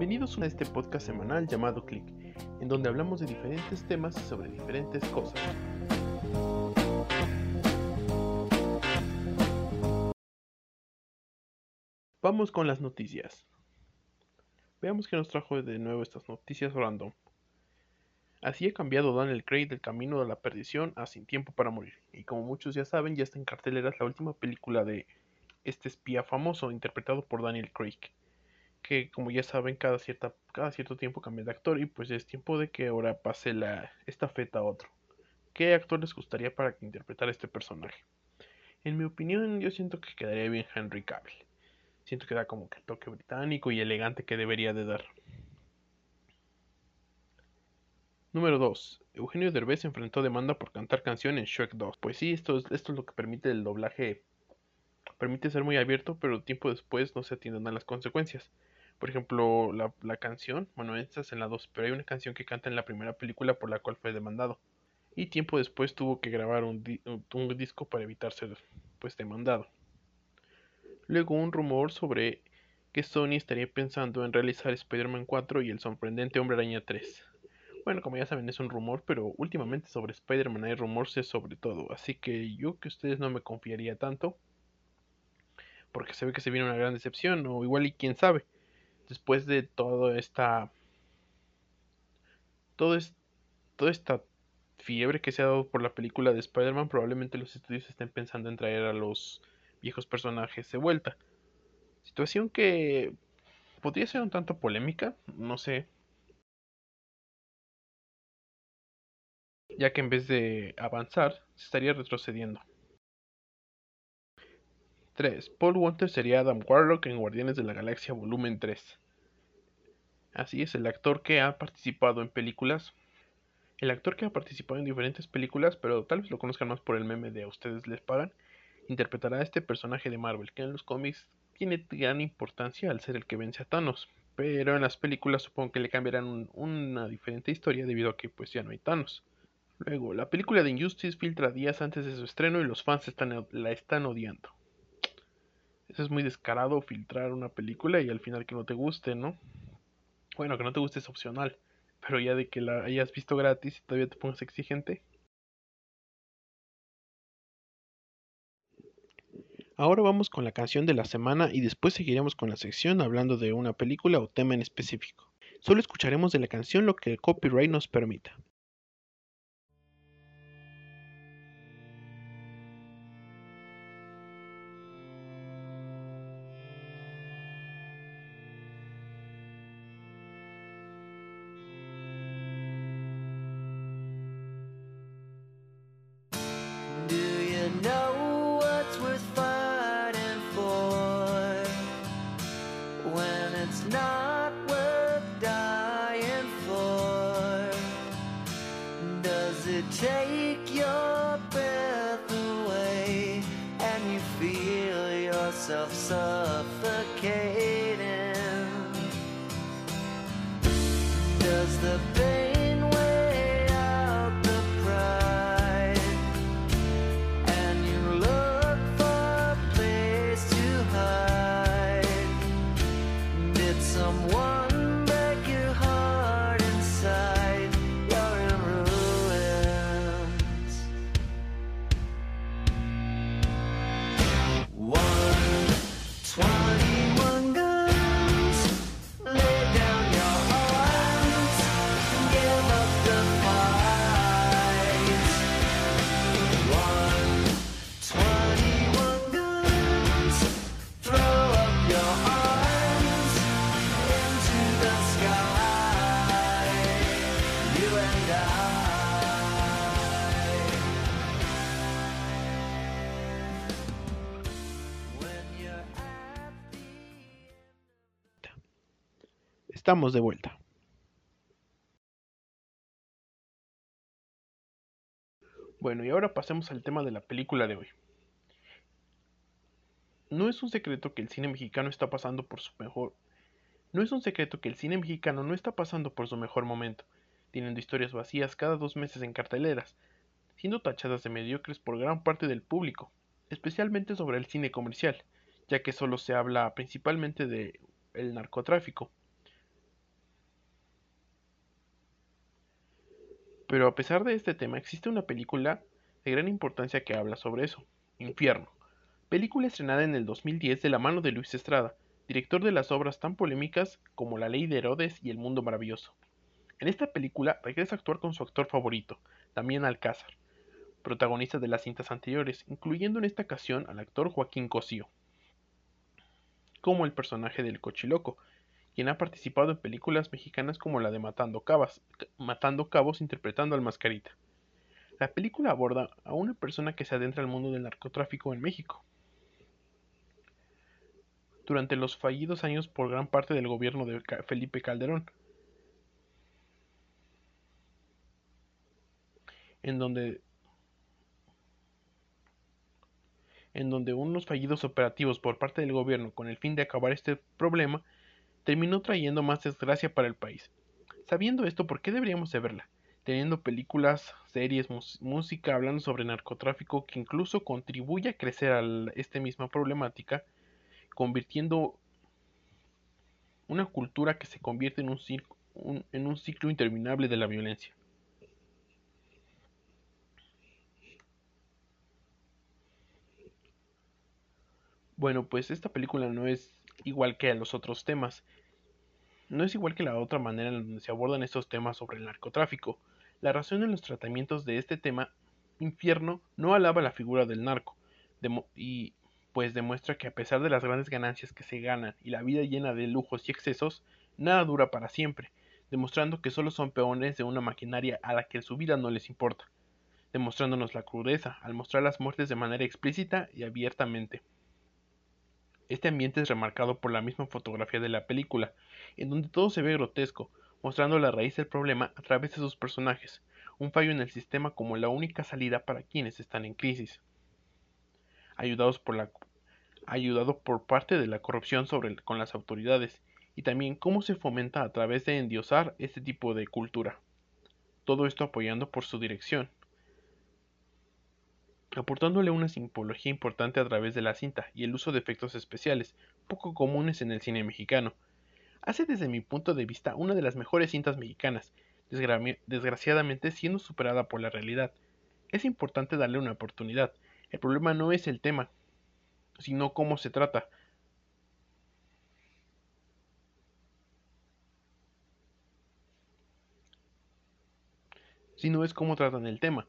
Bienvenidos a este podcast semanal llamado Click, en donde hablamos de diferentes temas sobre diferentes cosas. Vamos con las noticias. Veamos qué nos trajo de nuevo estas noticias random. Así ha cambiado Daniel Craig del camino de la perdición a Sin Tiempo para Morir. Y como muchos ya saben, ya está en carteleras la última película de este espía famoso interpretado por Daniel Craig. Que como ya saben, cada, cierta, cada cierto tiempo cambia de actor y pues es tiempo de que ahora pase la estafeta a otro. ¿Qué actor les gustaría para que interpretara este personaje? En mi opinión, yo siento que quedaría bien Henry Cavill. Siento que da como que el toque británico y elegante que debería de dar. Número 2. Eugenio Derbez enfrentó demanda por cantar canción en Shrek 2. Pues sí, esto es, esto es lo que permite el doblaje. Permite ser muy abierto, pero tiempo después no se atienden a las consecuencias. Por ejemplo, la, canción, bueno, esta es en la 2, pero hay una canción que canta en la primera película por la cual fue demandado. Y tiempo después tuvo que grabar un disco para evitar ser pues demandado. Luego un rumor sobre que Sony estaría pensando en realizar Spider-Man 4 y el sorprendente Hombre Araña 3. Bueno, como ya saben, es un rumor, pero últimamente sobre Spider-Man hay rumores sobre todo, así que yo que ustedes no me confiaría tanto, porque se ve que se viene una gran decepción, o igual y quién sabe, después de toda esta... Todo toda esta fiebre que se ha dado por la película de Spider-Man, probablemente los estudios estén pensando en traer a los viejos personajes de vuelta. Situación que podría ser un tanto polémica, no sé, ya que en vez de avanzar, se estaría retrocediendo. 3. Paul Walter sería Adam Warlock en Guardianes de la Galaxia Volumen 3. Así es, el actor que ha participado en películas. El actor que ha participado en diferentes películas, pero tal vez lo conozcan más por el meme de a ustedes les pagan, interpretará a este personaje de Marvel, que en los cómics tiene gran importancia al ser el que vence a Thanos. Pero en las películas supongo que le cambiarán un, una diferente historia debido a que pues ya no hay Thanos. Luego, la película de Injustice filtra días antes de su estreno y los fans la están odiando. Eso es muy descarado, filtrar una película y al final que no te guste, ¿no? Bueno, que no te guste es opcional, pero ya de que la hayas visto gratis y todavía te pongas exigente. Ahora vamos con la canción de la semana y después seguiremos con la sección hablando de una película o tema en específico. Solo escucharemos de la canción lo que el copyright nos permita. it's not worth dying for? Does it take your breath away and you feel yourself Estamos de vuelta. Bueno, y ahora pasemos al tema de la película de hoy. No es un secreto que el cine mexicano está pasando por su mejor... No es un secreto que el cine mexicano no está pasando por su mejor momento, teniendo historias vacías cada dos meses en carteleras, siendo tachadas de mediocres por gran parte del público, especialmente sobre el cine comercial, ya que solo se habla principalmente de el narcotráfico. Pero a pesar de este tema, existe una película de gran importancia que habla sobre eso, Infierno. Película estrenada en el 2010 de la mano de Luis Estrada, director de las obras tan polémicas como La Ley de Herodes y El Mundo Maravilloso. En esta película regresa a actuar con su actor favorito, Damián Alcázar, protagonista de las cintas anteriores, incluyendo en esta ocasión al actor Joaquín Cosío, como el personaje del Cochiloco, quien ha participado en películas mexicanas como la de Matando Matando Cabos interpretando al Mascarita. La película aborda a una persona que se adentra al mundo del narcotráfico en México. Durante los fallidos años por gran parte del gobierno de Felipe Calderón, en donde en donde unos fallidos operativos por parte del gobierno con el fin de acabar este problema terminó trayendo más desgracia para el país. Sabiendo esto, ¿por qué deberíamos de verla? Teniendo películas, series, música hablando sobre narcotráfico que incluso contribuye a crecer a esta misma problemática, convirtiendo una cultura que se convierte en un, en un ciclo interminable de la violencia. Bueno, pues esta película no es igual que a los otros temas. No es igual que la otra manera en donde se abordan estos temas sobre el narcotráfico. La razón en los tratamientos de este tema, Infierno, no alaba la figura del narco, y pues demuestra que a pesar de las grandes ganancias que se ganan y la vida llena de lujos y excesos, nada dura para siempre, demostrando que solo son peones de una maquinaria a la que su vida no les importa, demostrándonos la crudeza al mostrar las muertes de manera explícita y abiertamente. Este ambiente es remarcado por la misma fotografía de la película, en donde todo se ve grotesco, mostrando la raíz del problema a través de sus personajes, un fallo en el sistema como la única salida para quienes están en crisis. Ayudados por ayudado por parte de la corrupción con las autoridades, y también cómo se fomenta a través de endiosar este tipo de cultura. Todo esto apoyando por su dirección, aportándole una simbología importante a través de la cinta y el uso de efectos especiales, poco comunes en el cine mexicano. Hace desde mi punto de vista una de las mejores cintas mexicanas, desgraciadamente siendo superada por la realidad. Es importante darle una oportunidad. El problema no es el tema, sino cómo se trata. Sino es cómo tratan el tema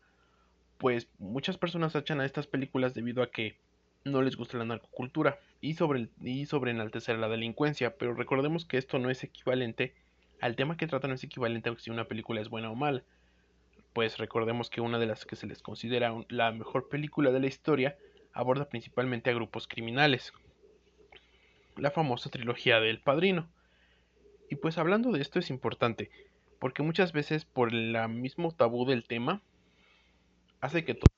pues muchas personas echan a estas películas debido a que no les gusta la narcocultura y sobre, y sobre enaltecer la delincuencia, pero recordemos que esto no es equivalente al tema que trata no es equivalente a si una película es buena o mala. Pues recordemos que una de las que se les considera la mejor película de la historia aborda principalmente a grupos criminales. La famosa trilogía del Padrino. Y pues hablando de esto es importante, porque muchas veces por el mismo tabú del tema hace que todo...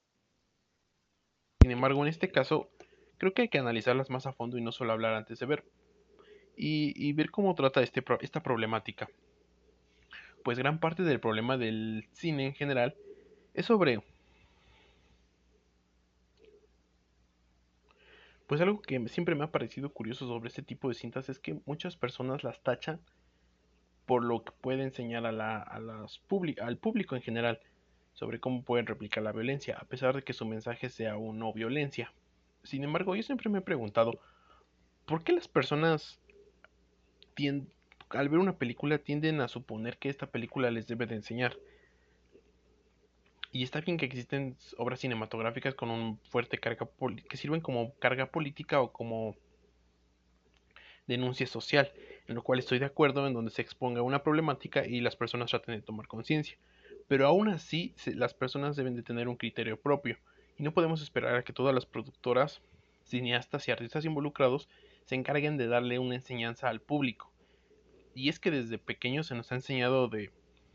Sin embargo, en este caso, creo que hay que analizarlas más a fondo y no solo hablar antes de ver. Y, ver cómo trata este, esta problemática. Pues gran parte del problema del cine en general es sobre... Pues algo que siempre me ha parecido curioso sobre este tipo de cintas es que muchas personas las tachan por lo que puede enseñar a la, al público en general sobre cómo pueden replicar la violencia, a pesar de que su mensaje sea un no violencia. Sin embargo, yo siempre me he preguntado, ¿por qué las personas al ver una película tienden a suponer que esta película les debe de enseñar? Y está bien que existen obras cinematográficas con un fuerte carga que sirven como carga política o como denuncia social, en lo cual estoy de acuerdo en donde se exponga una problemática y las personas traten de tomar conciencia pero aún así las personas deben de tener un criterio propio y no podemos esperar a que todas las productoras, cineastas y artistas involucrados se encarguen de darle una enseñanza al público. Y es que desde pequeños se nos ha enseñado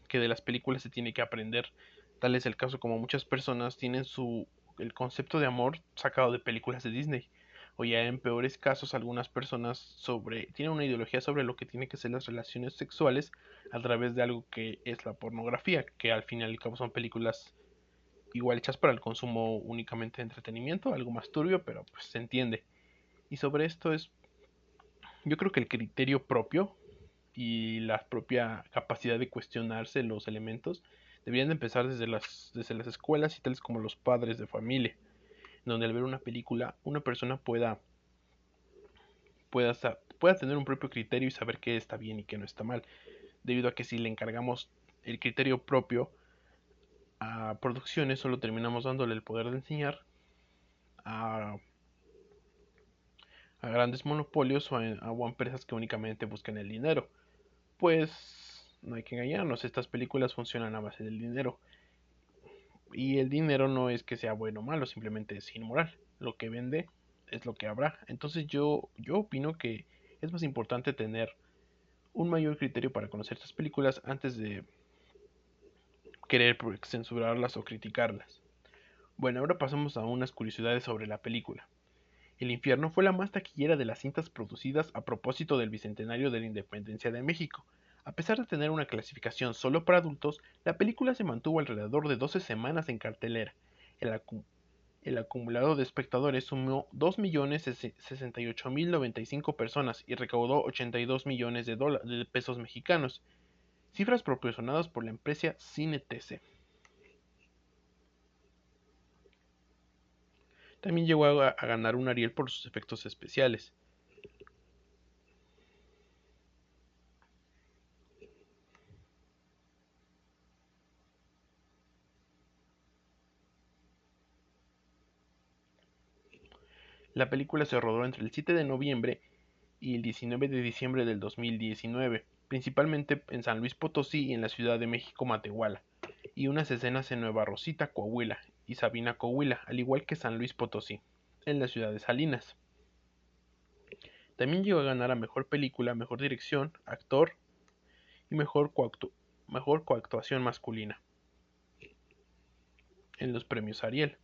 que de las películas se tiene que aprender. Tal es el caso como muchas personas tienen su el concepto de amor sacado de películas de Disney o ya en peores casos algunas personas sobre tienen una ideología sobre lo que tienen que ser las relaciones sexuales a través de algo que es la pornografía, que al fin y cabo son películas igual hechas para el consumo únicamente de entretenimiento, algo más turbio, pero pues se entiende. Y sobre esto es yo creo que el criterio propio y la propia capacidad de cuestionarse los elementos Deberían de empezar desde las, desde las escuelas y tales como los padres de familia, donde al ver una película una persona pueda, pueda, tener un propio criterio y saber qué está bien y qué no está mal, debido a que si le encargamos el criterio propio a producciones solo terminamos dándole el poder de enseñar a, a grandes monopolios o a- o a empresas que únicamente buscan el dinero. Pues no hay que engañarnos, estas películas funcionan a base del dinero. Y el dinero no es que sea bueno o malo, simplemente es inmoral. Lo que vende es lo que habrá. Entonces yo, yo opino que es más importante tener un mayor criterio para conocer estas películas antes de querer censurarlas o criticarlas. Bueno, ahora pasamos a unas curiosidades sobre la película. El infierno fue la más taquillera de las cintas producidas a propósito del bicentenario de la independencia de México. A pesar de tener una clasificación solo para adultos, la película se mantuvo alrededor de 12 semanas en cartelera. El, acu- el acumulado de espectadores sumó 2.068.095 personas y recaudó 82 millones de, de pesos mexicanos, cifras proporcionadas por la empresa Cine TC. También llegó a ganar un Ariel por sus efectos especiales. La película se rodó entre el 7 de noviembre y el 19 de diciembre del 2019, principalmente en San Luis Potosí y en la Ciudad de México Matehuala, y unas escenas en Nueva Rosita, Coahuila, y Sabina, Coahuila, al igual que San Luis Potosí, en la ciudad de Salinas. También llegó a ganar a Mejor Película, Mejor Dirección, Actor y Mejor, mejor Coactuación Masculina en los premios Ariel.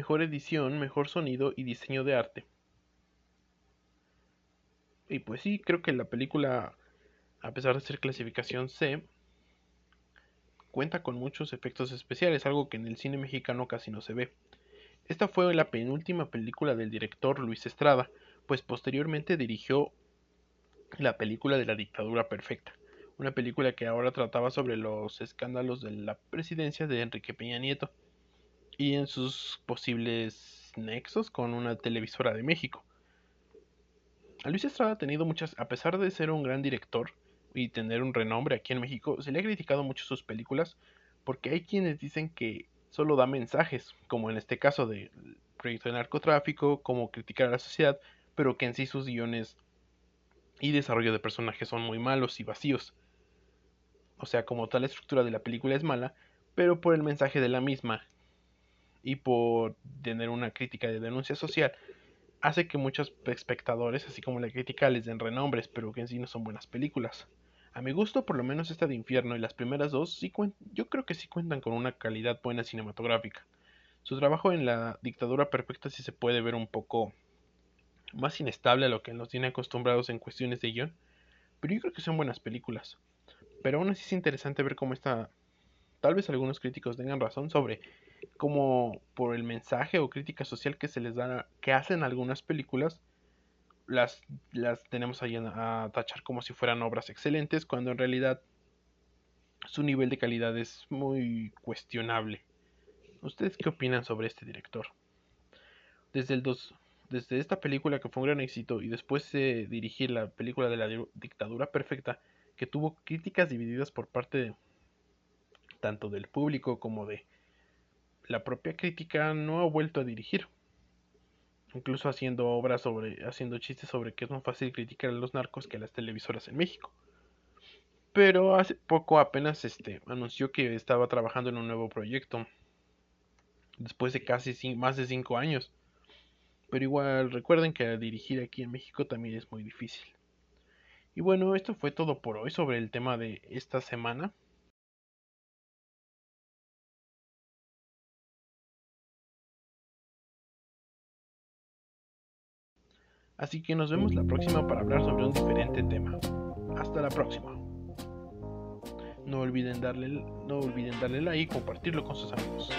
Mejor edición, mejor sonido y diseño de arte. Y pues sí, creo que la película, a pesar de ser clasificación C, cuenta con muchos efectos especiales, algo que en el cine mexicano casi no se ve. Esta fue la penúltima película del director Luis Estrada, pues posteriormente dirigió la película de la dictadura perfecta, una película que ahora trataba sobre los escándalos de la presidencia de Enrique Peña Nieto y en sus posibles nexos con una televisora de México. Luis Estrada ha tenido muchas, a pesar de ser un gran director y tener un renombre aquí en México, se le ha criticado mucho sus películas porque hay quienes dicen que solo da mensajes, como en este caso del proyecto de narcotráfico, como criticar a la sociedad, pero que en sí sus guiones y desarrollo de personajes son muy malos y vacíos. O sea, como tal estructura de la película es mala, pero por el mensaje de la misma y por tener una crítica de denuncia social, hace que muchos espectadores, así como la crítica, les den renombres, pero que en sí no son buenas películas. A mi gusto, por lo menos esta de Infierno y las primeras dos, sí yo creo que sí cuentan con una calidad buena cinematográfica. Su trabajo en la dictadura perfecta sí se puede ver un poco más inestable a lo que nos tiene acostumbrados en cuestiones de guion, pero yo creo que son buenas películas. Pero aún así es interesante ver cómo esta, tal vez algunos críticos tengan razón sobre cómo por el mensaje o crítica social que se les da, que hacen algunas películas, las, las tenemos ahí a, tachar como si fueran obras excelentes, cuando en realidad su nivel de calidad es muy cuestionable. ¿Ustedes qué opinan sobre este director? Desde el dos, desde esta película que fue un gran éxito y después de dirigir la película de la di- dictadura perfecta, que tuvo críticas divididas por parte tanto del público como de la propia crítica, no ha vuelto a dirigir. Incluso haciendo obras sobre, haciendo chistes sobre que es más fácil criticar a los narcos que a las televisoras en México. Pero hace poco apenas este anunció que estaba trabajando en un nuevo proyecto. Después de casi más de 5 años. Pero igual recuerden que dirigir aquí en México también es muy difícil. Y bueno, esto fue todo por hoy sobre el tema de esta semana. Así que nos vemos la próxima para hablar sobre un diferente tema. Hasta la próxima. No olviden darle, no olviden darle like y compartirlo con sus amigos.